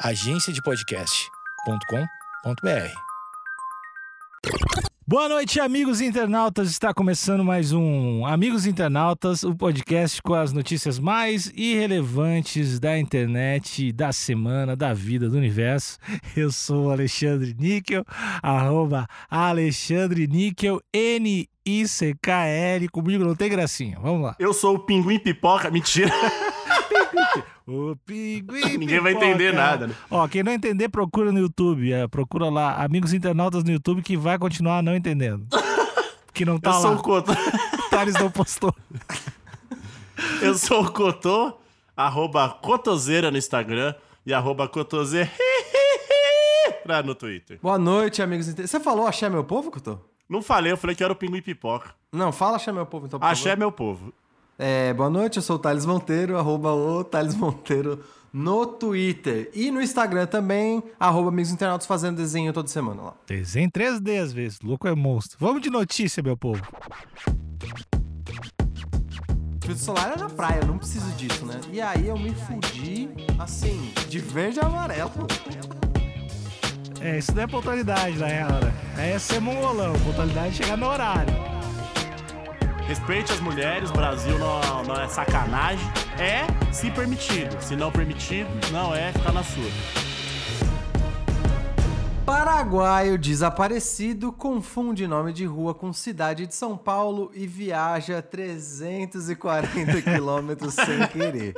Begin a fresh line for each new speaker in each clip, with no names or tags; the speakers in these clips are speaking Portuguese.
agenciadepodcast.com.br. Boa noite, amigos internautas. Está começando mais um Amigos Internautas, o podcast com as notícias mais irrelevantes da internet, da semana, da vida, do universo. Eu sou o Alexandre Níquel, arroba Alexandre Níquel, N-I-C-K-L. Comigo não tem gracinha. Vamos lá.
Eu sou o Pinguim Pipoca. Mentira.
O pinguim
Ninguém vai entender nada, né?
Ó, quem não entender, procura no YouTube. é, procura lá, amigos internautas no YouTube, que vai continuar não entendendo. Que não tá
Eu
lá.
sou o Cotô.
Thales não postou.
Eu sou o Cotô. Arroba Cotoseira no Instagram. E arroba Cotoseira no Twitter.
Boa noite, amigos. Você falou axé meu povo, Couto?
Não falei, eu falei que era o Pinguim Pipoca.
Não, fala axé meu povo, então, por
Axé
favor.
meu povo.
É, boa noite, eu sou o Thales Monteiro, arroba o Thales Monteiro no Twitter. E no Instagram também, arroba amigos internautas fazendo desenho toda semana lá.
Desenho 3D às vezes. Louco é monstro. Vamos de notícia, meu povo.
Filtro solar é na praia, eu não preciso disso, né? E aí eu me fudi, assim, de verde e amarelo.
É, isso não é pontualidade, na real, né? É ser mongolão. Pontualidade é chegar no horário.
Respeite as mulheres, Brasil não, não é sacanagem. É se permitido. Se não permitido, não é ficar na sua.
Paraguaio desaparecido confunde nome de rua com cidade de São Paulo e viaja 340 quilômetros sem querer.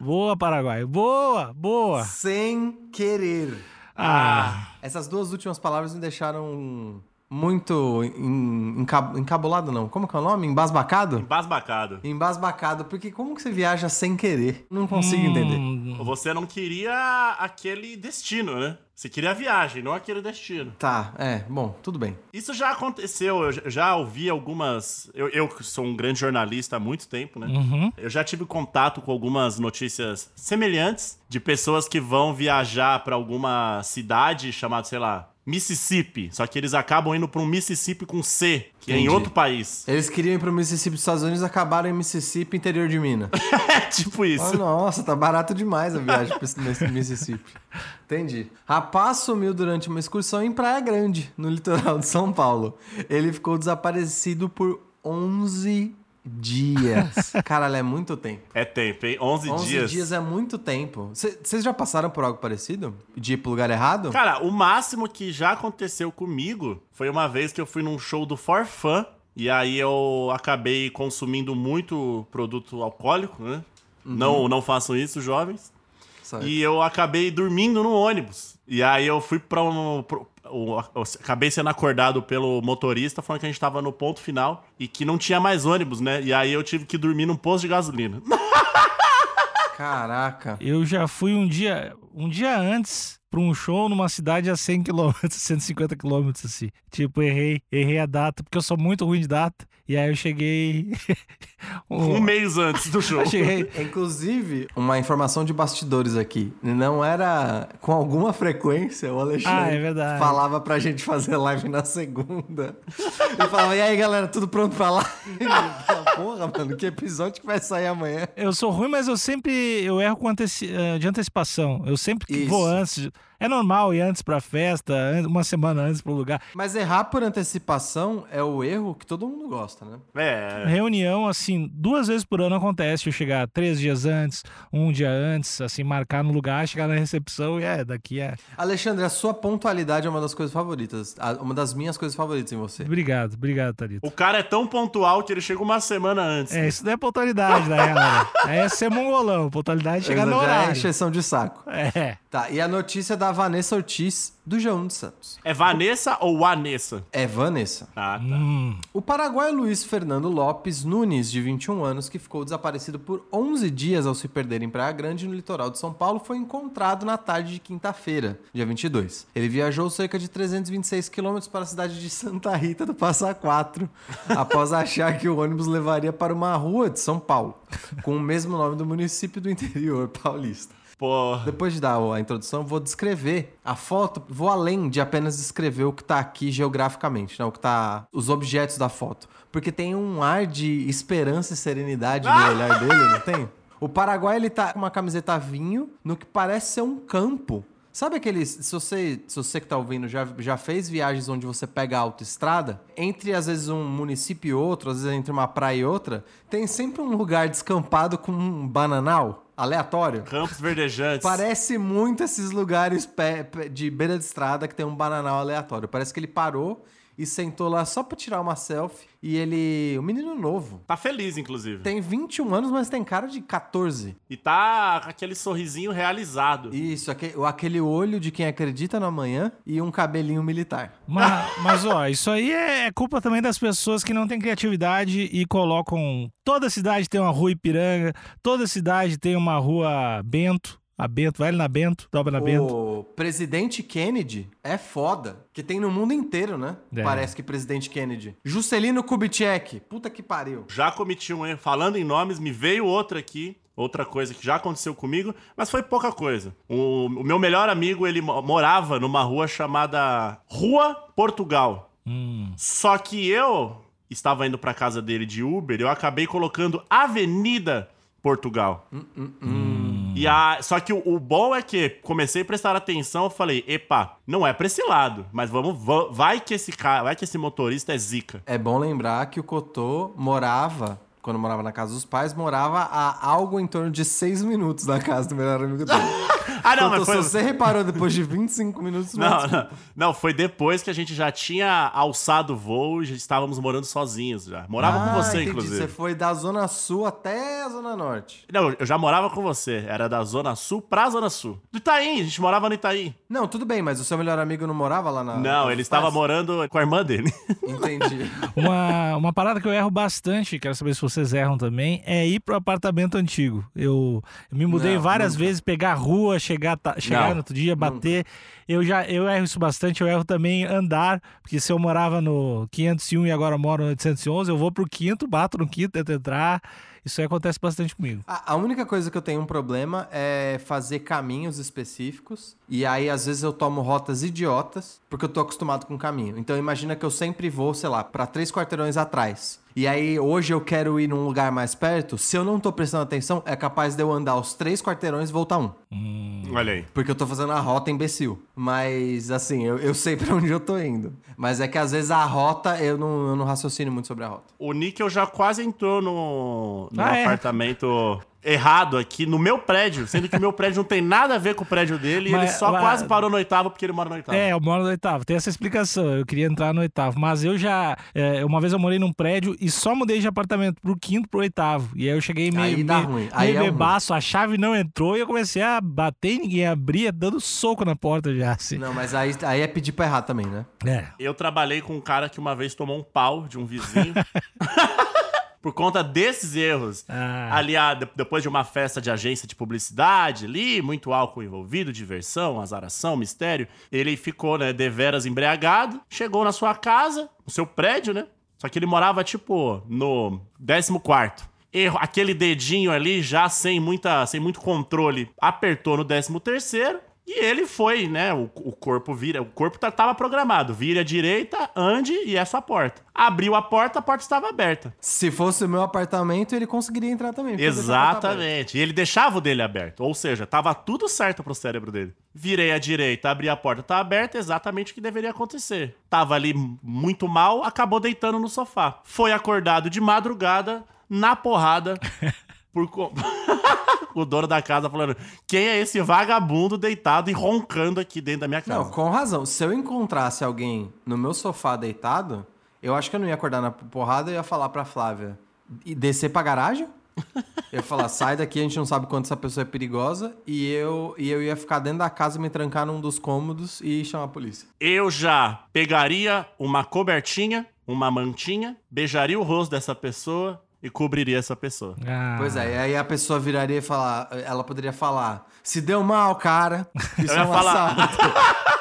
Boa, Paraguai. Boa, boa.
Sem querer.
Ah,
Essas duas últimas palavras me deixaram muito en- enca- encabulado, não. Como que é o nome? Embasbacado?
Basbacado.
Embasbacado, porque como que você viaja sem querer? Não consigo
Hum.
entender.
Você não queria aquele destino, né? Você queria a viagem, não aquele destino.
Tá, é, bom, tudo bem.
Isso já aconteceu, eu já- ouvi algumas. Eu, eu que sou um grande jornalista há muito tempo, né?
Uhum.
Eu já tive contato com algumas notícias semelhantes de pessoas que vão viajar pra alguma cidade chamada, sei lá, Mississippi. Só que eles acabam indo pra um Mississippi com C, que é em
Entendi.
outro país.
Eles queriam ir pro Mississippi dos Estados Unidos e acabaram em Mississippi, interior de Minas.
É tipo isso.
Ah, nossa, tá barato demais a viagem Miss- Mississippi. Entendi. Rapaz sumiu durante uma excursão em Praia Grande, no litoral de São Paulo. Ele ficou desaparecido por 11 dias. Caralho, é muito tempo.
É tempo, hein? 11,
11
dias.
dias. é muito tempo. Vocês já passaram por algo parecido? De ir pro lugar errado?
Cara, o máximo que já aconteceu comigo foi uma vez que eu fui num show do For Fun. E aí eu acabei consumindo muito produto alcoólico, né? Não, não façam isso, jovens.
Certo.
E eu acabei dormindo no ônibus. E aí eu fui pra um. O- eu acabei sendo acordado pelo motorista falando que a gente tava no ponto final e que não tinha mais ônibus, né? E aí eu tive que dormir num posto de gasolina.
Caraca.
eu já fui um dia, um dia antes pra um show numa cidade a 100 km, 150 km, assim. Tipo, errei, errei a data, porque eu sou muito ruim de data. E aí eu cheguei...
Um mês antes do show.
Cheguei...
Inclusive, uma informação de bastidores aqui. Não era com alguma frequência o Alexandre
Ah, é verdade.
falava pra gente fazer live na segunda. E falava, e aí galera, tudo pronto pra falava, Porra, mano, que episódio que vai sair amanhã?
Eu sou ruim, mas eu sempre eu erro com anteci- eh, de antecipação. Eu sempre
Isso.
vou antes. É normal ir antes pra festa, uma semana antes pro lugar.
Mas errar por antecipação é o erro que todo mundo gosta, né?
É.
Reunião, assim, duas vezes por ano acontece. Eu chegar três dias antes, um dia antes, assim, marcar no lugar, chegar na recepção e é, daqui é.
Alexandre, a sua pontualidade é uma das coisas favoritas. Uma das minhas coisas favoritas em você.
Obrigado, obrigado, Thalita.
O cara é tão pontual que ele chega uma semana antes.
É, isso não é pontualidade, né? Aí é ser mongolão. Pontualidade é chegar no
é
horário.
encheção de saco.
É.
Tá, e a notícia da Vanessa Ortiz, do João dos Santos.
É Vanessa ou Vanessa?
É Vanessa.
Ah, tá.
Hum,
O paraguaio Luiz Fernando Lopes Nunes, de 21 anos, que ficou desaparecido por 11 dias ao se perder em Praia Grande, no litoral de São Paulo, foi encontrado na tarde de quinta-feira, dia 22. Ele viajou cerca de 326 quilômetros para a cidade de Santa Rita do Passa Quatro, após achar que o ônibus levaria para uma rua de São Paulo, com o mesmo nome do município do interior paulista. Depois de dar a introdução, vou descrever a foto, vou além de apenas descrever o que tá aqui geograficamente, né? O que tá. os objetos da foto. Porque tem um ar de esperança e serenidade no olhar dele, não tem? O Paraguai, ele tá com uma camiseta vinho no que parece ser um campo. Sabe aqueles. Se você, se você que tá ouvindo já, já fez viagens onde você pega a autoestrada, entre às vezes um município e outro, às vezes entre uma praia e outra, tem sempre um lugar descampado com um bananal aleatório.
Campos verdejantes.
Parece muito esses lugares de beira de estrada que tem um bananal aleatório. Parece que ele parou e sentou lá só pra tirar uma selfie. E ele. Um menino novo.
Tá feliz, inclusive.
Tem 21 anos, mas tem cara de 14.
E tá com aquele sorrisinho realizado.
Isso, aque- aquele olho de quem acredita no amanhã e um cabelinho militar.
Mas, mas, ó, isso aí é culpa também das pessoas que não têm criatividade e colocam. Toda cidade tem uma rua Ipiranga, toda cidade tem uma rua Bento. A Bento, vai na Bento, dobra na Bento.
O presidente Kennedy é foda. Que tem no mundo inteiro, né?
É.
Parece que presidente Kennedy. Juscelino Kubitschek. Puta que pariu.
Já cometi um erro. Falando em nomes, me veio outra aqui. Outra coisa que já aconteceu comigo, mas foi pouca coisa. O, o meu melhor amigo, ele mo- morava numa rua chamada Rua Portugal.
Hum.
Só que eu estava indo pra casa dele de Uber, eu acabei colocando Avenida Portugal. E a, só que o, o bom é que comecei a prestar atenção, eu falei, epa, não é pra esse lado, mas vamos, va- vai que esse cara, vai que esse motorista é zica.
É bom lembrar que o Cotô morava, quando morava na casa dos pais, morava a algo em torno de seis minutos da casa do melhor amigo dele.
Ah, não, mas foi...
você reparou depois de 25 minutos,
Não, não, não, foi depois que a gente já tinha alçado o voo e já estávamos morando sozinhos já. Morava
Ah,
com você,
entendi.
inclusive.
Você foi da Zona Sul até a Zona Norte.
Não, eu já morava com você. Era da Zona Sul pra Zona Sul. Do Itaim, a gente morava no Itaim.
Não, tudo bem, mas o seu melhor amigo não morava lá na.
não, ele
dos
estava
pais?
morando com a irmã dele.
Entendi.
Uma, uma parada que eu erro bastante, quero saber se vocês erram também, é ir pro apartamento antigo. Eu, eu me mudei
Não,
várias
nunca.
vezes, pegar a rua, chegar, ta- chegar
Não,
no outro dia, bater. Eu já eu erro isso bastante, eu erro também andar, porque se eu morava no 501 e agora moro no 811, eu vou pro quinto, bato no quinto, tento entrar. Isso aí acontece bastante comigo.
A, a única coisa que eu tenho um problema é fazer caminhos específicos. E aí, às vezes, eu tomo rotas idiotas, porque eu tô acostumado com caminho. Então, imagina que eu sempre vou, sei lá, pra três quarteirões atrás. E aí, hoje eu quero ir num lugar mais perto. Se eu não tô prestando atenção, é capaz de eu andar os três quarteirões e voltar um.
Olha aí.
Porque eu tô fazendo a rota imbecil. Mas, assim, eu, eu sei pra onde eu tô indo. Mas é que às vezes a rota, eu não, eu não raciocino muito sobre a rota.
O Níquel já quase entrou no, no
Ah, é?
Errado aqui, no meu prédio. Sendo que o meu prédio não tem nada a ver com o prédio dele. e
Mas-
ele só
mas-
quase parou no oitavo porque ele mora no oitavo.
É, eu moro no oitavo. Tem essa explicação. Eu queria entrar no oitavo. Mas eu já. é, uma vez eu morei num prédio e só mudei de apartamento pro quinto pro oitavo. E aí eu cheguei meio.
Aí dá
meio,
ruim. Aí
meio
é
bebaço, a chave não entrou e eu comecei a bater e ninguém abria, dando soco na porta já. Assim.
Não, mas aí, aí é pedir pra errar também, né?
É.
Eu trabalhei com um cara que uma vez tomou um pau de um vizinho. Por conta desses erros.
Ah.
Ali, ah, de- depois de uma festa de agência de publicidade, ali, muito álcool envolvido, diversão, azaração, mistério. Ele ficou, né, deveras embriagado. Chegou na sua casa, no seu prédio, né? Só que ele morava, tipo, no 14 Erro, aquele dedinho ali, já sem, muita, sem muito controle, apertou no 13 terceiro. E ele foi, né? O, o corpo vira. O corpo tá- tava programado. Vira à direita, ande e é sua porta. Abriu a porta, a porta estava aberta.
Se fosse o meu apartamento, ele conseguiria entrar também.
Exatamente. E ele deixava o dele aberto. Ou seja, tava tudo certo pro cérebro dele. Virei à direita, abri a porta, tá aberta, exatamente o que deveria acontecer. Tava ali muito mal, acabou deitando no sofá. Foi acordado de madrugada, na porrada, por. co- o dono da casa falando: quem é esse vagabundo deitado e roncando aqui dentro da minha casa?
Não, com razão. Se eu encontrasse alguém no meu sofá deitado, eu acho que eu não ia acordar na porrada e ia falar pra Flávia. E descer pra garagem? Eu ia falar, sai daqui, a gente não sabe quanto essa pessoa é perigosa. E eu, e eu ia ficar dentro da casa, me trancar num dos cômodos e chamar a polícia.
Eu já pegaria uma cobertinha, uma mantinha, beijaria o rosto dessa pessoa e cobriria essa pessoa.
Ah.
Pois é, e aí a pessoa viraria e falar, ela poderia falar, se deu mal, cara. Isso é
ia
um
falar-.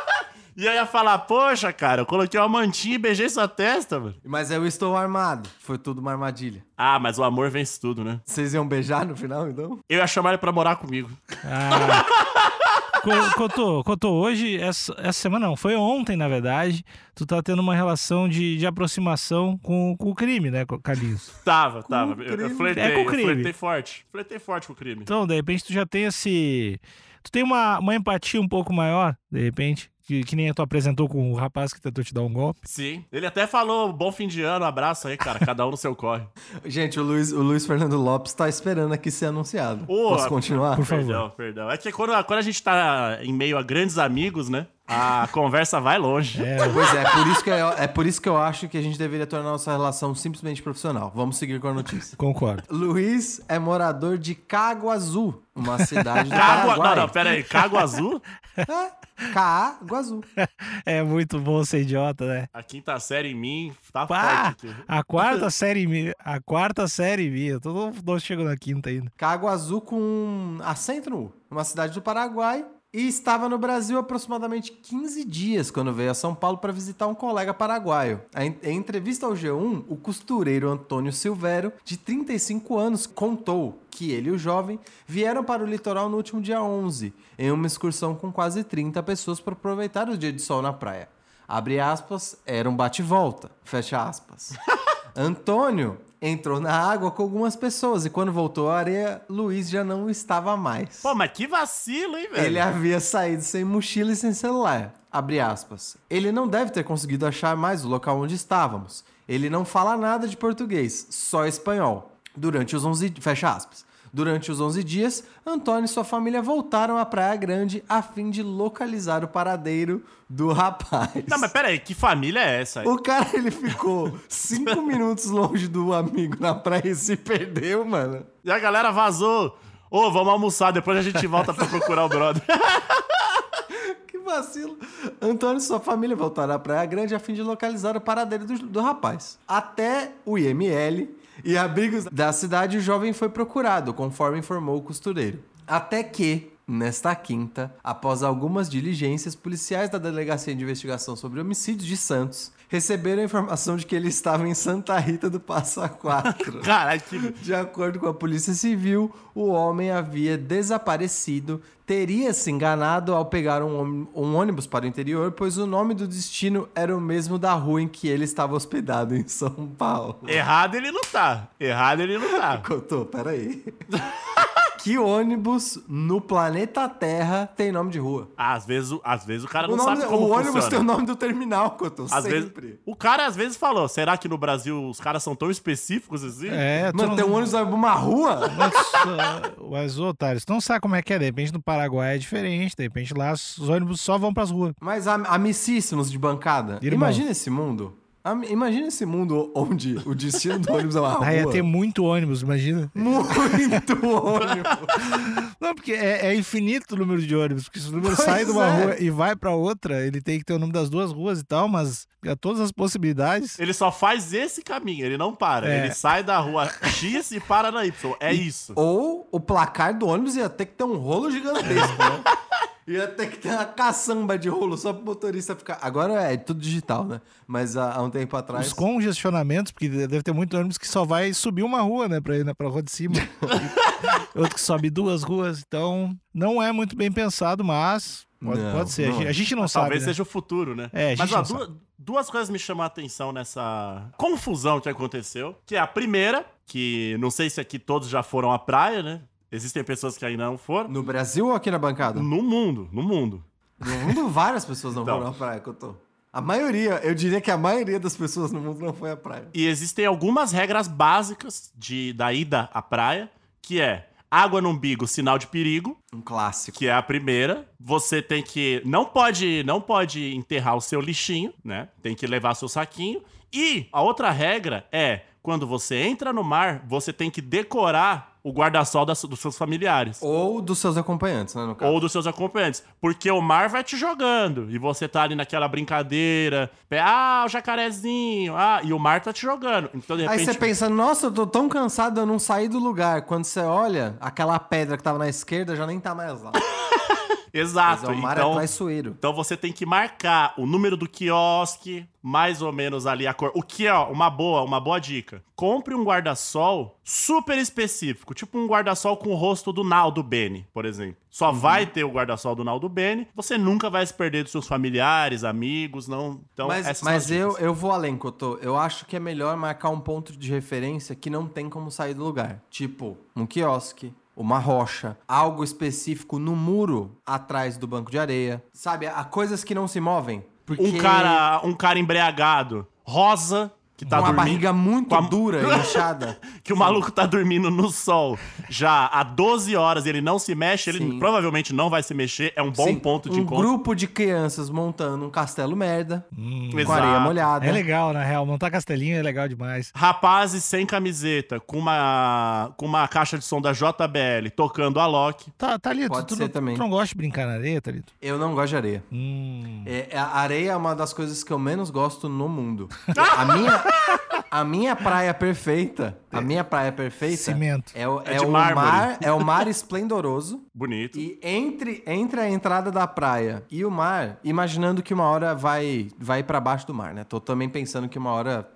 E aí ia falar, poxa, cara, eu coloquei uma mantinha e beijei sua testa, mano.
Mas eu estou armado. Foi tudo uma armadilha.
Ah, mas o amor vence tudo, né?
Vocês iam beijar no final, então?
Eu ia chamar ele pra morar comigo.
Ah. Co- Cotô, Cotô, hoje, essa, essa semana não, foi ontem, na verdade, tu tá tendo uma relação de, de aproximação com, com o crime, né, Carlinhos?
Tava, tava. Eu,
crime.
eu flertei,
É com
eu
crime.
flertei forte. Flertei forte com o crime.
Então, de repente, tu já tem esse. Tu tem uma, uma empatia um pouco maior, de repente, que, que nem tu apresentou com o rapaz que tentou te dar um golpe.
Sim. Ele até falou bom fim de ano, abraço aí, cara. Cada um no seu corre.
Gente, o Luiz, o Luiz Fernando Lopes tá esperando aqui ser anunciado.
Ô,
Posso continuar?
Por favor.
Perdão, perdão. É que quando, quando a gente tá em meio a grandes amigos, né? A conversa vai longe.
É,
Pois é, por isso que eu, é por isso que eu acho que a gente deveria tornar nossa relação simplesmente profissional. Vamos seguir com a notícia.
concordo.
Luiz é morador de Caguazu, uma cidade do. Paraguai.
Não, não, pera aí. Cago Azul?
É, Caguazu.
É muito bom ser idiota, né?
A quinta série em mim tá
Pá,
forte aqui.
a quarta série minha. A quarta série minha. Eu tô não, não chego na quinta ainda.
Caguazu com acento no U. Uma cidade do Paraguai. E estava no Brasil aproximadamente 15 dias quando veio a São Paulo para visitar um colega paraguaio. Em em entrevista ao G1, o costureiro Antônio Silvério, de 35 anos, contou que ele e o jovem vieram para o litoral no último dia 11, em uma excursão com quase 30 pessoas para aproveitar o dia de sol na praia. Abre aspas, era um bate-volta. Fecha aspas. Antônio entrou na água com algumas pessoas e quando voltou à areia, Luiz já não estava mais.
Pô, mas que vacilo, hein, velho?
Ele havia saído sem mochila e sem celular. Abre aspas. Ele não deve ter conseguido achar mais o local onde estávamos. Ele não fala nada de português, só espanhol. Durante os 11... Fecha aspas. Durante os 11 dias, Antônio e sua família voltaram à Praia Grande a fim de localizar o paradeiro do rapaz.
Não, mas pera aí. Que família é essa? aí?
O cara, ele ficou cinco minutos longe do amigo na praia e se perdeu, mano.
E a galera vazou. Ô, vamos almoçar. Depois a gente volta pra procurar o brother.
Que vacilo. Antônio e sua família voltaram à Praia Grande a fim de localizar o paradeiro do, do rapaz. Até o IML e abrigos da cidade, o jovem foi procurado, conforme informou o costureiro. Até que, nesta quinta, após algumas diligências, policiais da Delegacia de Investigação sobre Homicídios de Santos receberam a informação de que ele estava em Santa Rita do Passa Quatro.
Caralho, que...
De acordo com a Polícia Civil, o homem havia desaparecido, teria se enganado ao pegar um, um ônibus para o interior, pois o nome do destino era o mesmo da rua em que ele estava hospedado em São Paulo.
Errado ele não tá. Errado ele não tá.
Cotô, peraí. que ônibus no planeta Terra tem nome de rua?
Às vezes, o- às vezes o cara
O,
não
nome-
sabe como
o ônibus
funciona.
tem o nome do terminal, Cotô,
Às vezes,
sempre.
o cara às vezes falou, será que no Brasil os caras são tão específicos assim?
É,
Mano,
não-
tem um ônibus numa rua?
Mas, ah, mas, ô, otário, tu não sabe como é que é. De repente no Paraguai é diferente. De repente lá os ônibus só vão pras ruas.
Mas am- amicíssimos de bancada.
Irmãos.
Imagina esse mundo. Am- Imagina esse mundo onde o destino do ônibus é uma rua.
Aí ia ter muito ônibus, imagina.
Muito ônibus.
Não, porque é, é infinito o número de ônibus. Porque se o número
Pois
sai de uma
é.
rua e vai pra outra, ele tem que ter o nome das duas ruas e tal, mas há todas as possibilidades.
Ele só faz esse caminho, ele não para.
É.
Ele sai da rua X e para na Y. É isso.
Ou o placar do ônibus ia ter que ter um rolo gigantesco, né? Ia ter que ter uma caçamba de rolo só pro motorista ficar. Agora é tudo digital, né? Mas há, há um tempo atrás.
Os congestionamentos, porque deve ter muito ônibus que só vai subir uma rua, né? Pra ir né, pra rua de cima. Outro que sobe duas ruas. Então, não é muito bem pensado, mas pode,
Não,
pode ser. A
não.
gente- A gente não sabe.
Talvez
né?
seja o futuro, né?
É, a gente
Mas ó,
não
duas, duas coisas me chamam a atenção nessa confusão que aconteceu. Que é a primeira, que não sei se aqui todos já foram à praia, né? Existem pessoas que ainda não foram.
No Brasil ou aqui na bancada?
No mundo, no mundo.
No mundo, várias pessoas não
Então.
foram à praia, que eu tô. A maioria, eu diria que a maioria das pessoas no mundo não foi à praia.
E existem algumas regras básicas de, da ida à praia, que é água no umbigo, sinal de perigo,
Um clássico.
que é a primeira. Você tem que não pode não pode enterrar o seu lixinho, né? Tem que levar seu saquinho. E a outra regra é quando você entra no mar, você tem que decorar o guarda-sol das- dos seus familiares.
Ou dos seus acompanhantes, né, no caso.
Ou dos seus acompanhantes. Porque o mar vai te jogando. E você tá ali naquela brincadeira. Ah, o jacarezinho. Ah, e o mar tá te jogando. Então, de
Aí
repente.
você pensa, nossa, eu tô tão cansado, eu não saí do lugar. Quando você olha, aquela pedra que tava na esquerda já nem tá mais lá.
Exato.
Mas o mar é
então,
traiçoeiro.
então você tem que marcar o número do quiosque, mais ou menos ali a cor. O que é ó, uma boa, uma boa dica. Compre um guarda-sol super específico, tipo um guarda-sol com o rosto do Naldo Bene, por exemplo. Só
Uhum.
vai ter o guarda-sol do Naldo Bene, você nunca vai se perder dos seus familiares, amigos, não. Então,
mas mas eu, eu vou além, Cotô. Eu acho que é melhor marcar um ponto de referência que não tem como sair do lugar. Tipo, um quiosque, uma rocha, algo específico no muro atrás do banco de areia. Sabe, há coisas que não se movem. Porque
um cara, um cara embriagado, rosa, que tá
com uma
dormindo,
barriga muito
com a-
dura e inchada.
que o maluco tá dormindo no sol já há 12 horas e ele não se mexe, ele
Sim.
provavelmente não vai se mexer, é um bom
Sim,
ponto de
um
encontro.
grupo de crianças montando um castelo merda, com
Exato.
areia molhada.
É legal, na real. Montar castelinho é legal demais.
Rapazes sem camiseta, com uma, com uma caixa de som da JBL, tocando a Loki.
Tá, Thalito,
Pode
tu,
ser
não,
também.
tu não gosta de brincar na areia, Thalito?
Eu não gosto de areia.
Hum.
É, a areia é uma das coisas que eu menos gosto no mundo. A minha, a minha praia perfeita, a minha praia perfeita
Cimento.
é o,
É
é o mar, é o mar esplendoroso.
Bonito.
E entre, entre a entrada da praia e o mar, imaginando que uma hora vai vai para baixo do mar, né? Tô também pensando que uma hora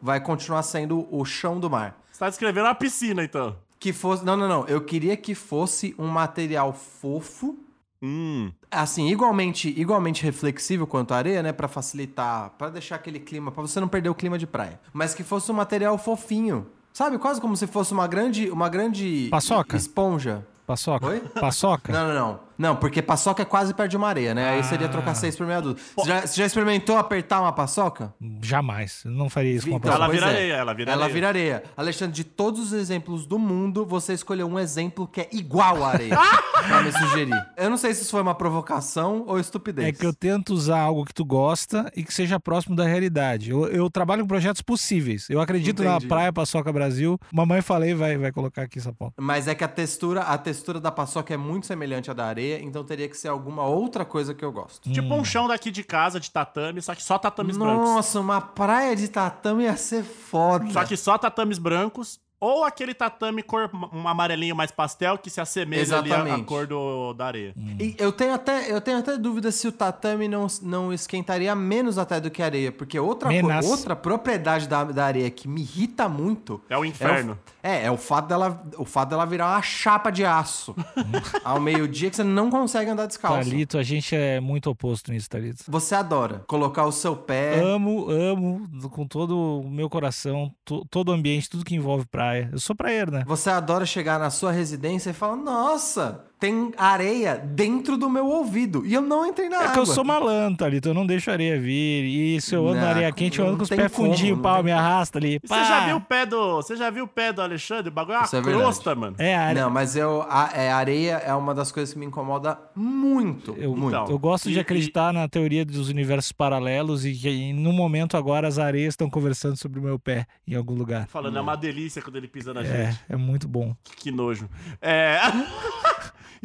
vai continuar sendo o chão do mar.
Você tá descrevendo uma piscina, então.
Que fosse, não, não, não, eu queria que fosse um material fofo
Hum.
Assim, igualmente, igualmente reflexível quanto a areia, né, Pra facilitar, pra deixar aquele clima, pra você não perder o clima de praia, mas que fosse um material fofinho. Sabe, quase como se fosse uma grande, uma grande
Paçoca?
esponja.
Paçoca?
Oi?
Paçoca?
Não, não, não. Não, porque paçoca é quase perto de uma areia, né? Aí seria trocar seis por meia dúzia. Você já, você já experimentou apertar uma paçoca?
Jamais. Eu não faria isso com uma
Então,
paçoca.
Ela vira
é.
areia, ela vira
Ela
areia.
vira areia. Alexandre, de todos os exemplos do mundo, você escolheu um exemplo que é igual à areia pra me sugerir. Eu não sei se isso foi uma provocação ou estupidez.
É que eu tento usar algo que tu gosta e que seja próximo da realidade. Eu, eu trabalho com projetos possíveis. Eu acredito
Entendi.
na Praia Paçoca Brasil. Mamãe falei, vai, vai colocar aqui essa ponta.
Mas é que a textura, a textura da paçoca é muito semelhante à da areia, então teria que ser alguma outra coisa que eu gosto.
Tipo um chão daqui de casa, de tatame, só que só tatames brancos.
Nossa, uma praia de tatame ia ser foda.
Só que só tatames brancos. Ou aquele tatame cor um amarelinho mais pastel que se assemelha ali à- cor do, da areia.
E eu tenho até, eu tenho até dúvida se o tatame não, não esquentaria menos até do que a areia, porque outra, co-
Menos.
outra propriedade da, da areia que me irrita muito
É o inferno.
É, é o fato dela, o fato dela virar uma chapa de aço ao meio-dia que você não consegue andar descalço.
Thalito, a gente é muito oposto nisso, Thalito.
Você adora colocar o seu pé.
Amo, amo com todo o meu coração, to- todo o ambiente, tudo que envolve praia. Eu sou praieiro, né?
Você adora chegar na sua residência e falar: Nossa, tem areia dentro do meu ouvido. E eu não entrei na
É
água.
que eu sou malandro, Thalito. Eu não deixo areia vir. E se eu ando na areia quente, eu
não
ando com os pés fundinhos, o pau
tem
me arrasta ali.
Você já viu o pé do. Você já viu o pé do Alexandre? O bagulho é uma
Isso é
crosta, mano.
É, a areia.
Não, mas eu, a, é, areia é uma das coisas que me incomoda muito.
Eu,
muito.
Então,
eu gosto de
e-
acreditar na teoria dos universos paralelos e que no momento agora as areias estão conversando sobre o meu pé em algum lugar.
Falando, é uma delícia quando ele pisa na
É,
gente.
é muito bom.
Que nojo. É.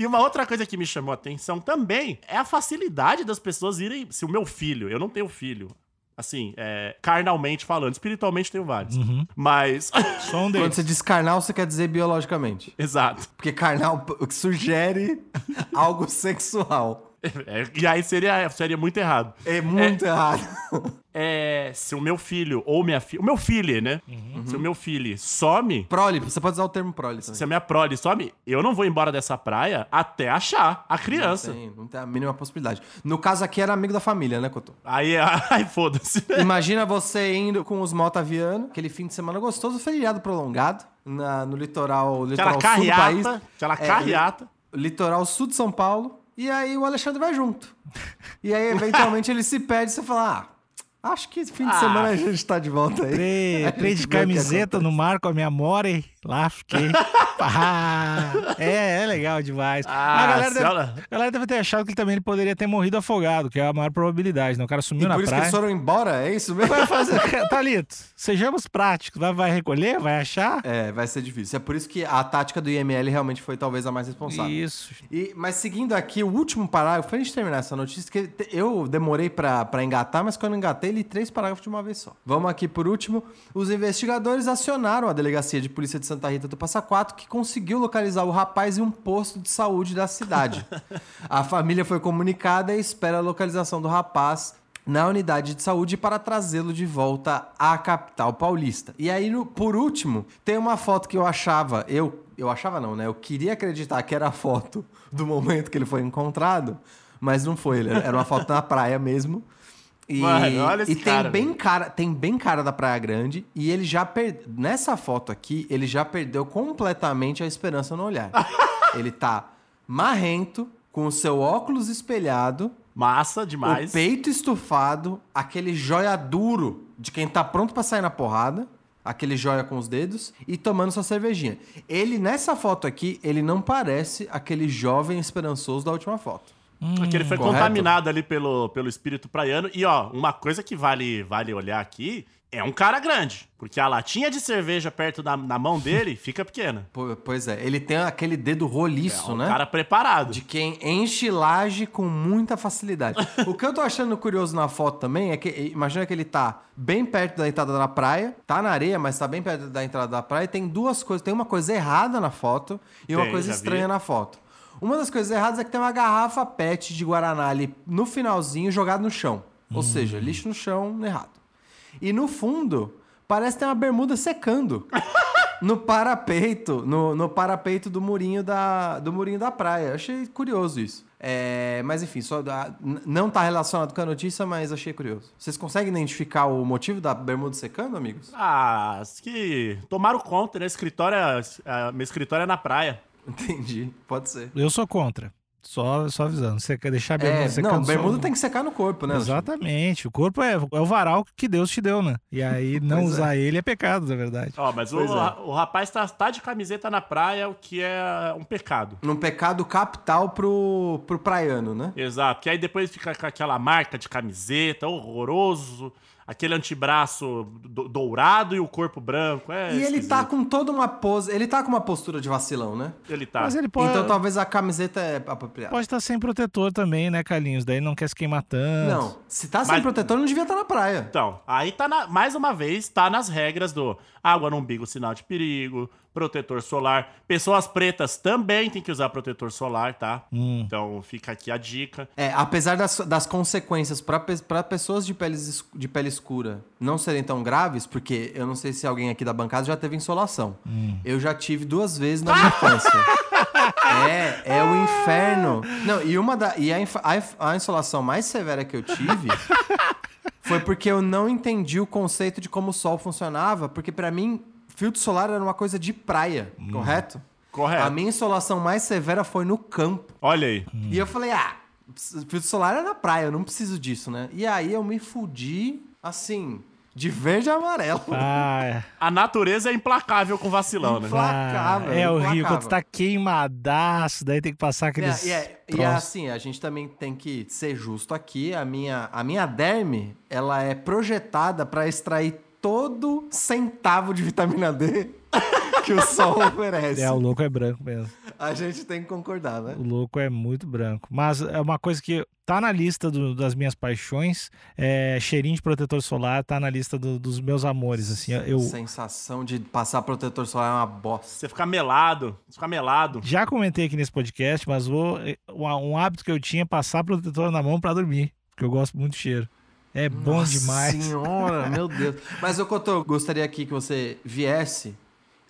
E uma outra coisa que me chamou a atenção também é a facilidade das pessoas irem. Se o meu filho, eu não tenho filho, assim, é, carnalmente falando, espiritualmente tenho vários.
Uhum.
Mas.
Só um
Quando
deles.
você diz carnal, você quer dizer biologicamente.
Exato.
Porque carnal sugere algo sexual.
É, e aí seria, seria muito errado.
É muito errado.
É, se o meu filho ou minha filha. O meu filho, né?
Uhum.
Se o meu filho some,
Prole, você pode usar o termo prole também.
se a minha prole some, eu não vou embora dessa praia até achar a criança.
Não tem, não tem a mínima possibilidade. No caso aqui era amigo da família, né, Cotô?
Aí, ai, foda-se.
Imagina você indo com os motavianos, aquele fim de semana gostoso, feriado prolongado, na- no litoral, litoral
Aquela
sul do país.
carreata. Aquela
É,
carreata.
litoral sul de São Paulo. E aí o Alexandre vai junto. E aí, eventualmente, ele se pede e você fala: Ah, acho que fim de
Ah.
semana a gente tá de volta aí.
Entrei, entrei de camiseta no mar com a minha More. Lá fiquei. Pá. é, é legal demais.
Ah,
a, galera deve,
ela-
a galera deve ter achado que também ele poderia ter morrido afogado, que é a maior probabilidade, né? O cara
E
sumiu na
por isso que
praia.
eles foram embora, é isso mesmo?
Vai fazer. Thalito, sejamos práticos. Vai, vai recolher? Vai achar?
É, vai ser difícil. É por isso que a tática do IML realmente foi talvez a mais responsável.
Isso.
E, mas seguindo aqui, o último parágrafo, pra gente terminar essa notícia, que eu demorei pra, pra engatar, mas quando engatei, li três parágrafos de uma vez só. Vamos aqui por último. Os investigadores acionaram a Delegacia de Polícia de Santa Rita do Passa Quatro que conseguiu localizar o rapaz em um posto de saúde da cidade. a família foi comunicada e espera a localização do rapaz na unidade de saúde para trazê-lo de volta à capital paulista. E aí, no- por último, tem uma foto que eu achava, eu, eu achava não, né? Eu queria acreditar que era a foto do momento que ele foi encontrado, mas não foi. Era uma foto na praia mesmo. E,
Mano, olha esse
e tem
cara,
bem
velho.
cara, tem bem cara da Praia Grande e ele já per... nessa foto aqui, ele já perdeu completamente a esperança no olhar. ele tá marrento, com o seu óculos espelhado,
Massa demais.
o peito estufado, aquele joia duro de quem tá pronto pra sair na porrada, aquele joia com os dedos e tomando sua cervejinha. Ele nessa foto aqui, ele não parece aquele jovem esperançoso da última foto.
Porque ele foi
Correto.
contaminado ali pelo, pelo espírito praiano. E, ó, uma coisa que vale, vale olhar aqui é um cara grande. Porque a latinha de cerveja perto da na mão dele fica pequena.
Po- Pois é, ele tem aquele dedo roliço,
É um
né?
cara preparado.
De quem enche laje com muita facilidade. o que eu tô achando curioso na foto também é que, imagina que ele tá bem perto da entrada da praia, tá na areia, mas tá bem perto da entrada da praia, e tem duas coisas, tem uma coisa errada na foto e uma
Tem,
coisa
já
estranha
vi.
na foto. Uma das coisas erradas é que tem uma garrafa PET de Guaraná ali no finalzinho jogada no chão. Ou seja, lixo no chão errado. E no fundo, parece ter uma bermuda secando. no parapeito, no, no parapeito do murinho da, do murinho da praia. Achei curioso isso. É, mas enfim, só da- não tá relacionado com a notícia, mas achei curioso. Vocês conseguem identificar o motivo da bermuda secando, amigos?
Ah, acho que tomaram conta, né? Escritório, é- é- meu escritório é na praia.
Entendi, pode ser.
Eu sou contra. Só, só avisando. Você quer deixar a bermuda
É,
secando
não,
só-
bermuda tem que secar no corpo, né?
Exatamente. O corpo é, é o varal que Deus te deu, né? E aí não
Pois é.
usar ele é pecado, na verdade.
Ó, mas o,
é.
o rapaz tá, tá de camiseta na praia, o que é um pecado.
Num pecado capital pro, pro praiano, né?
Exato, que aí depois fica com aquela marca de camiseta, horroroso, aquele antebraço do- dourado e o corpo branco. É
e ele
esquisito.
tá com toda uma pose. Ele tá com uma postura de vacilão, né?
Ele tá.
Mas ele pode,
Então talvez a camiseta é apropriada.
pode estar sem protetor também, né, Carlinhos? Daí não quer se queimar tanto.
Não, se tá sem
Mas-
protetor, não devia estar na praia.
Então, aí tá na- mais uma vez, tá nas regras do água no umbigo, sinal de perigo, protetor solar. Pessoas pretas também tem que usar protetor solar, tá?
Hum.
Então fica aqui a dica.
É, apesar das, das consequências pra pessoas de, peles, es- de pele escura não serem tão graves, porque eu não sei se alguém aqui da bancada já teve insolação. Eu já tive duas vezes na minha infância. É, é o inferno. Não, e uma da. E a, a a insolação mais severa que eu tive foi porque eu não entendi o conceito de como o sol funcionava, porque pra mim, filtro solar era uma coisa de praia, correto?
Correto.
A minha insolação mais severa foi no campo.
Olha aí.
E eu falei, ah, filtro solar é na praia, eu não preciso disso, né? E aí eu me fudi, assim, de verde e amarelo.
Ah, é.
A natureza é implacável com vacilão, né?
Implacável,
Ah, é horrível.
implacável.
Quando tá queimadaço, daí tem que passar aqueles.
É, e, é, e assim, a gente também tem que ser justo aqui. A minha, a minha derme, ela é projetada para extrair todo centavo de vitamina D que o sol oferece.
É, o louco é branco mesmo.
A gente tem que concordar, né?
O louco é muito branco. Mas é uma coisa que tá na lista do- das minhas paixões. É, cheirinho de protetor solar tá na lista do- dos meus amores. Assim, eu
Sensação de passar protetor solar é uma bosta.
Você fica melado, você fica melado.
já comentei aqui nesse podcast, mas vou, um hábito que eu tinha é passar protetor na mão pra dormir. Porque eu gosto muito do cheiro. É bom
Nossa
demais.
senhora, meu Deus. Mas, ô Cotô, eu gostaria aqui que você viesse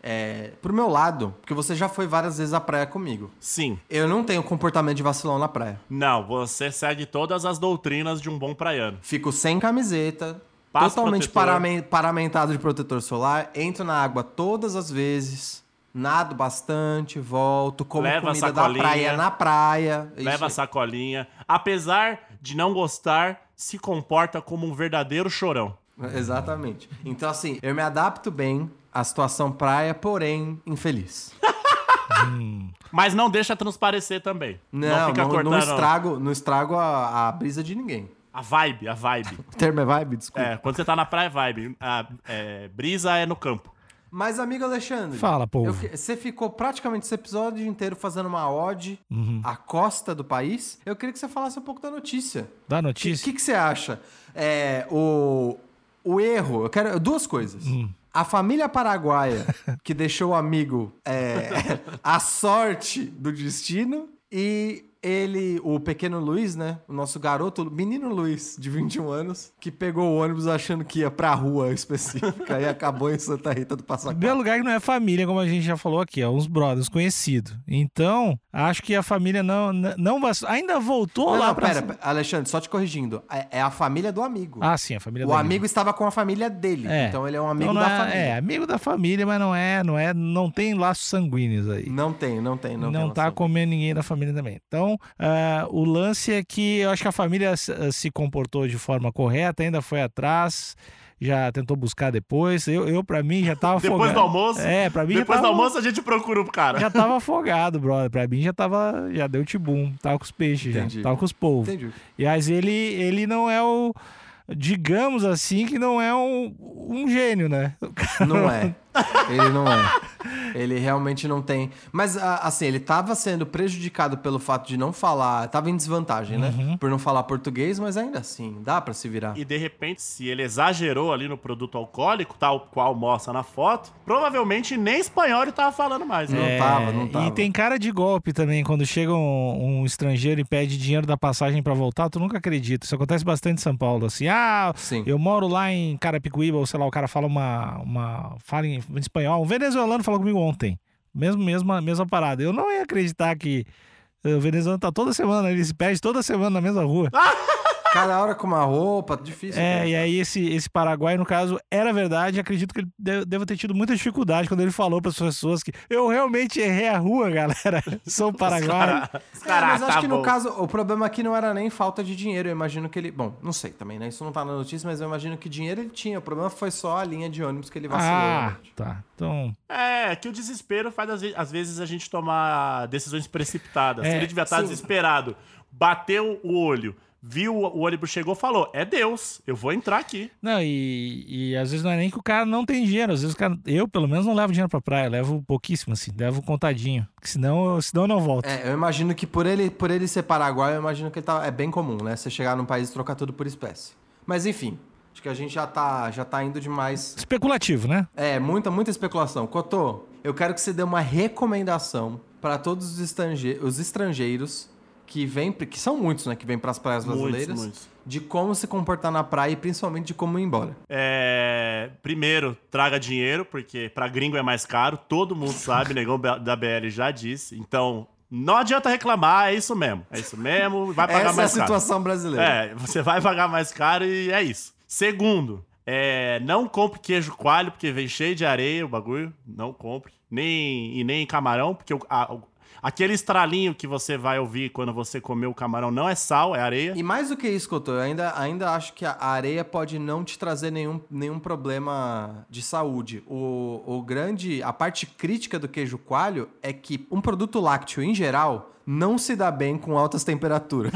é, pro meu lado, porque você já foi várias vezes à praia comigo.
Sim.
Eu não tenho comportamento de vacilão na praia.
Não, você segue todas as doutrinas de um bom praiano.
Fico sem camiseta,
Passa
totalmente
protetor.
paramen- paramentado de protetor solar, entro na água todas as vezes, nado bastante, volto, como
Leva a
comida da
sacolinha.
praia na praia.
Leva a sacolinha. Apesar de não gostar, se comporta como um verdadeiro chorão.
Exatamente. Então, assim, eu me adapto bem à situação praia, porém infeliz.
Mas não deixa transparecer também.
Não,
fica
não,
cortando
não estrago, não estrago a, a brisa de ninguém.
a vibe, a vibe.
O termo é vibe? Desculpa.
É, quando você tá na praia, é vibe. A é, brisa é no campo.
Mas, amigo Alexandre.
Fala, povo.
eu você ficou praticamente esse episódio inteiro fazendo uma ode
Uhum.
à costa do país. Eu queria que você falasse um pouco da notícia. O
notícia?
que, que você acha? É, o, o erro, eu quero duas coisas.
Hum.
A família paraguaia que deixou o amigo é, a sorte do destino e ele, o pequeno Luiz, né? O nosso garoto, menino Luiz, de 21 anos, que pegou o ônibus achando que ia pra rua específica e acabou em Santa Rita do Passa
Primeiro lugar que não é família, como a gente já falou aqui, é uns brothers conhecidos. Então, acho que a família não, não, não vai- ainda voltou
Não,
lá
não,
pra...
pera, pera, Alexandre, só te corrigindo. É, é a família do amigo.
Ah, sim, a família
o
da
amigo estava com a família dele.
É.
Então ele é um amigo
Então, não
da
é,
família.
É, amigo da família, mas não é, não é, não tem laços sanguíneos aí.
Não tem, não tem, não,
Não,
tem.
tá
noção.
comendo ninguém da família também. Então, ah, o lance é que eu acho que a família se- se comportou de forma correta, ainda foi atrás, já tentou buscar depois. Eu, eu para mim, já tava
Depois
afogado.
do almoço?
É, pra mim
Depois
já
do
tava,
almoço a gente procura o cara.
já tava afogado, brother. Pra mim já tava, já deu tibum, tava com os peixes
Entendi.
já, tava com os polvos.
Entendi.
E mas ele, ele não é o, digamos assim, que não é um, um gênio, né?
Não é. Ele não é. Ele realmente não tem. Mas, assim, ele tava sendo prejudicado pelo fato de não falar. Tava em desvantagem,
Uhum.
né? Por não falar português, mas ainda assim, dá pra se virar.
E de repente, se ele exagerou ali no produto alcoólico, tal qual mostra na foto, provavelmente nem espanhol ele tava falando mais.
Não
Né?
tava, não
É, E
tava.
tem cara de golpe também. Quando chega um, um estrangeiro e pede dinheiro da passagem pra voltar, tu nunca acredita. Isso acontece bastante em São Paulo. Assim, ah,
Sim.
eu moro lá em Carapicuíba, ou sei lá, o cara fala uma. uma fala em espanhol. Um venezuelano falou comigo ontem. Mesmo, mesma, mesma parada. Eu não ia acreditar que eh, o venezuelano tá toda semana, ele se perde toda semana na mesma rua.
Cada hora com uma roupa, difícil.
É,
cara.
e aí esse, esse Paraguai, no caso, era verdade. Acredito que ele de- deva ter tido muita dificuldade quando ele falou para as pessoas que eu realmente errei a rua, galera. Sou paraguaio.
Os
É,
caras,
mas acho
tá
que
bom.
no caso, o problema aqui não era nem falta de dinheiro. Eu imagino que ele. Bom, não sei também, né? Isso não tá na notícia, mas eu imagino que dinheiro ele tinha. O problema foi só a linha de ônibus que ele vacilou.
Ah, tá. Então,
É, que o desespero faz às ve- às vezes a gente tomar decisões precipitadas.
É,
Se ele devia estar
sim.
desesperado, bateu o olho, viu o ônibus chegou, falou: "É Deus, eu vou entrar aqui".
não, e, e às vezes não é nem que o cara não tem dinheiro. Às vezes o cara, eu pelo menos não levo dinheiro pra praia, levo pouquíssimo, assim, levo contadinho. Porque senão, eu- senão eu não volto.
É, eu imagino que por ele, por ele ser paraguaio, eu imagino que ele tá, é bem comum, né? Você chegar num país e trocar tudo por espécie. Mas enfim, acho que a gente já tá, já tá indo demais.
Especulativo, né?
É, muita, muita especulação. Cotô, eu quero que você dê uma recomendação para todos os, estrange- os estrangeiros que vêm, que são muitos, né? Que vêm para as praias
Muitos,
brasileiras,
muitos.
de como se comportar na praia e principalmente de como ir embora.
É, primeiro, traga dinheiro, porque pra gringo é mais caro, todo mundo sabe, negão da BL já disse. Então, não adianta reclamar, é isso mesmo. É isso mesmo, vai pagar
Essa é a
mais caro.
situação brasileira.
É, você vai pagar mais caro e é isso. Segundo, é, não compre queijo coalho, porque vem cheio de areia o bagulho. Não compre. Nem, e nem camarão, porque o- a- o- aquele estralinho que você vai ouvir quando você comer o camarão não é sal, é areia.
E mais do que isso, Cotô, eu ainda, ainda acho que a areia pode não te trazer nenhum, nenhum problema de saúde. O, o grande. A parte crítica do queijo coalho é que um produto lácteo, em geral, não se dá bem com altas temperaturas.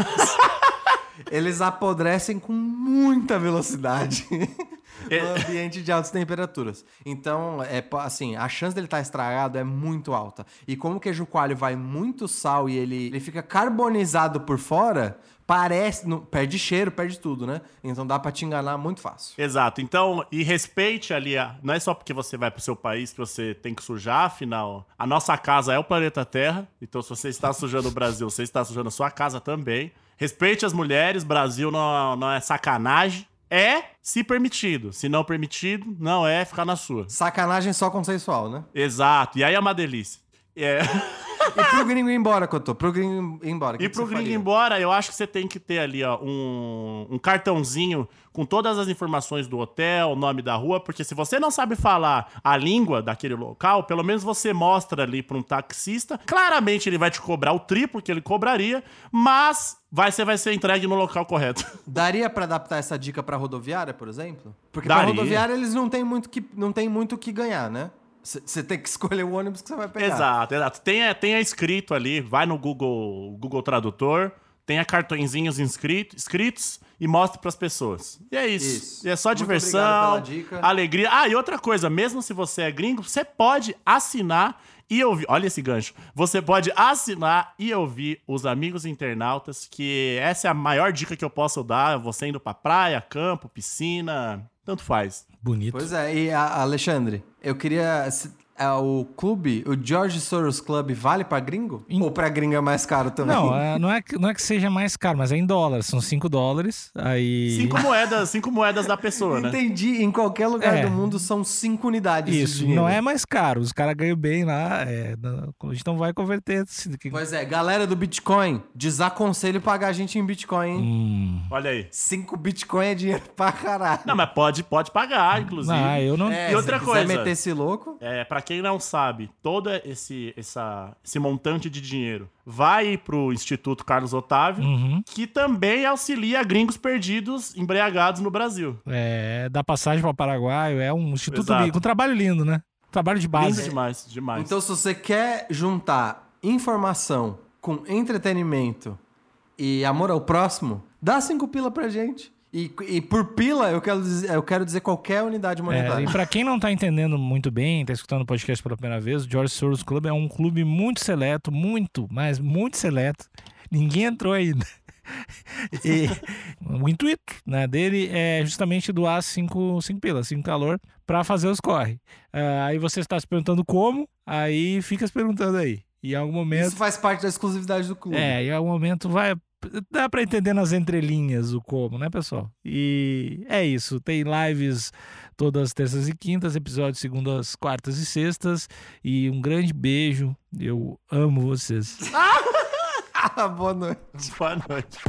Eles apodrecem com muita velocidade no ambiente de altas temperaturas. Então, é assim, a chance dele estar estragado é muito alta. E como o queijo coalho vai muito sal e ele, ele fica carbonizado por fora, parece. não- perde cheiro, perde tudo, né? Então dá pra te enganar muito fácil.
Exato. Então, e respeite ali, a- não é só porque você vai pro seu país que você tem que sujar, afinal, a nossa casa é o planeta Terra. Então, se você está sujando o Brasil, você está sujando a sua casa também. Respeite as mulheres, Brasil não, não é sacanagem. É se permitido. Se não permitido, não é ficar na sua.
Sacanagem só consensual, né?
Exato. E aí é uma delícia. É.
E pro gringo ir embora, Cotô, pro gringo ir embora.
E pro gringo ir embora, eu acho que você tem que ter ali, ó, um, um cartãozinho com todas as informações do hotel, o nome da rua, porque se você não sabe falar a língua daquele local, pelo menos você mostra ali pra um taxista. Claramente ele vai te cobrar o triplo que ele cobraria, mas vai, você vai ser entregue no local correto.
Daria pra adaptar essa dica pra rodoviária, por exemplo? Porque
Daria.
pra rodoviária eles não têm muito que não tem muito o que ganhar, né? Você tem que escolher o ônibus que você vai pegar.
Exato, exato. Tenha, tenha escrito ali, vai no Google, Google Tradutor, tenha cartõezinhos inscritos, escritos e mostre pras pessoas. E é isso.
Isso.
E é só
Muito
diversão, alegria. Ah, e outra coisa, mesmo se você é gringo, você pode assinar e ouvir. Olha esse gancho. Você pode assinar e ouvir os amigos internautas, que essa é a maior dica que eu posso dar. Você indo pra praia, campo, piscina, tanto faz.
Bonito.
Pois é, e Alexandre, eu queria. É, o clube, o George Soros Club, vale pra gringo?
Em-
Ou pra gringo é mais caro também?
Não, é, não, é que, não é que seja mais caro, mas é em dólares. São 5 dólares. Aí.
Cinco moedas, cinco moedas da pessoa, né?
Entendi, em qualquer lugar
É.
do mundo são cinco unidades de
Isso,
dinheiro.
não é mais caro. Os caras ganham bem lá. É, não- a gente não vai converter.
Pois é, galera do Bitcoin, desaconselho pagar a gente em Bitcoin, hein?
Hum,
Olha aí.
5 Bitcoin é dinheiro pra caralho.
Não, mas pode, pode pagar, inclusive.
não, eu não.
É,
E outra
se
coisa.
meter esse louco,
É, para quem não sabe, todo esse, essa, esse montante de dinheiro vai pro Instituto Carlos Otávio,
Uhum.
que também auxilia gringos perdidos embriagados no Brasil.
É, dá passagem para Paraguai. É um instituto com trabalho lindo, né? Trabalho de
Lindo
base.
demais, demais.
Então, se você quer juntar informação com entretenimento e amor ao próximo, dá cinco pila pra gente. E, e por pila, eu quero, dizer, eu quero dizer qualquer unidade
É,
monetária.
e pra quem não tá entendendo muito bem, tá escutando o podcast pela primeira vez, o George Soros Club é um clube muito seleto, muito, mas muito seleto. Ninguém entrou ainda. E o intuito né, dele é justamente doar 5 pilas, 5 calor, pra fazer os corre. Ah, aí você está se perguntando como, aí fica se perguntando aí. E em algum momento.
Isso faz parte da exclusividade do clube.
É, em algum momento vai. Dá pra entender nas entrelinhas o como, né, pessoal? E é isso. Tem lives todas terças e quintas, episódios segundas, quartas e sextas. E um grande beijo. Eu amo vocês.
Ah, boa noite.
Boa noite.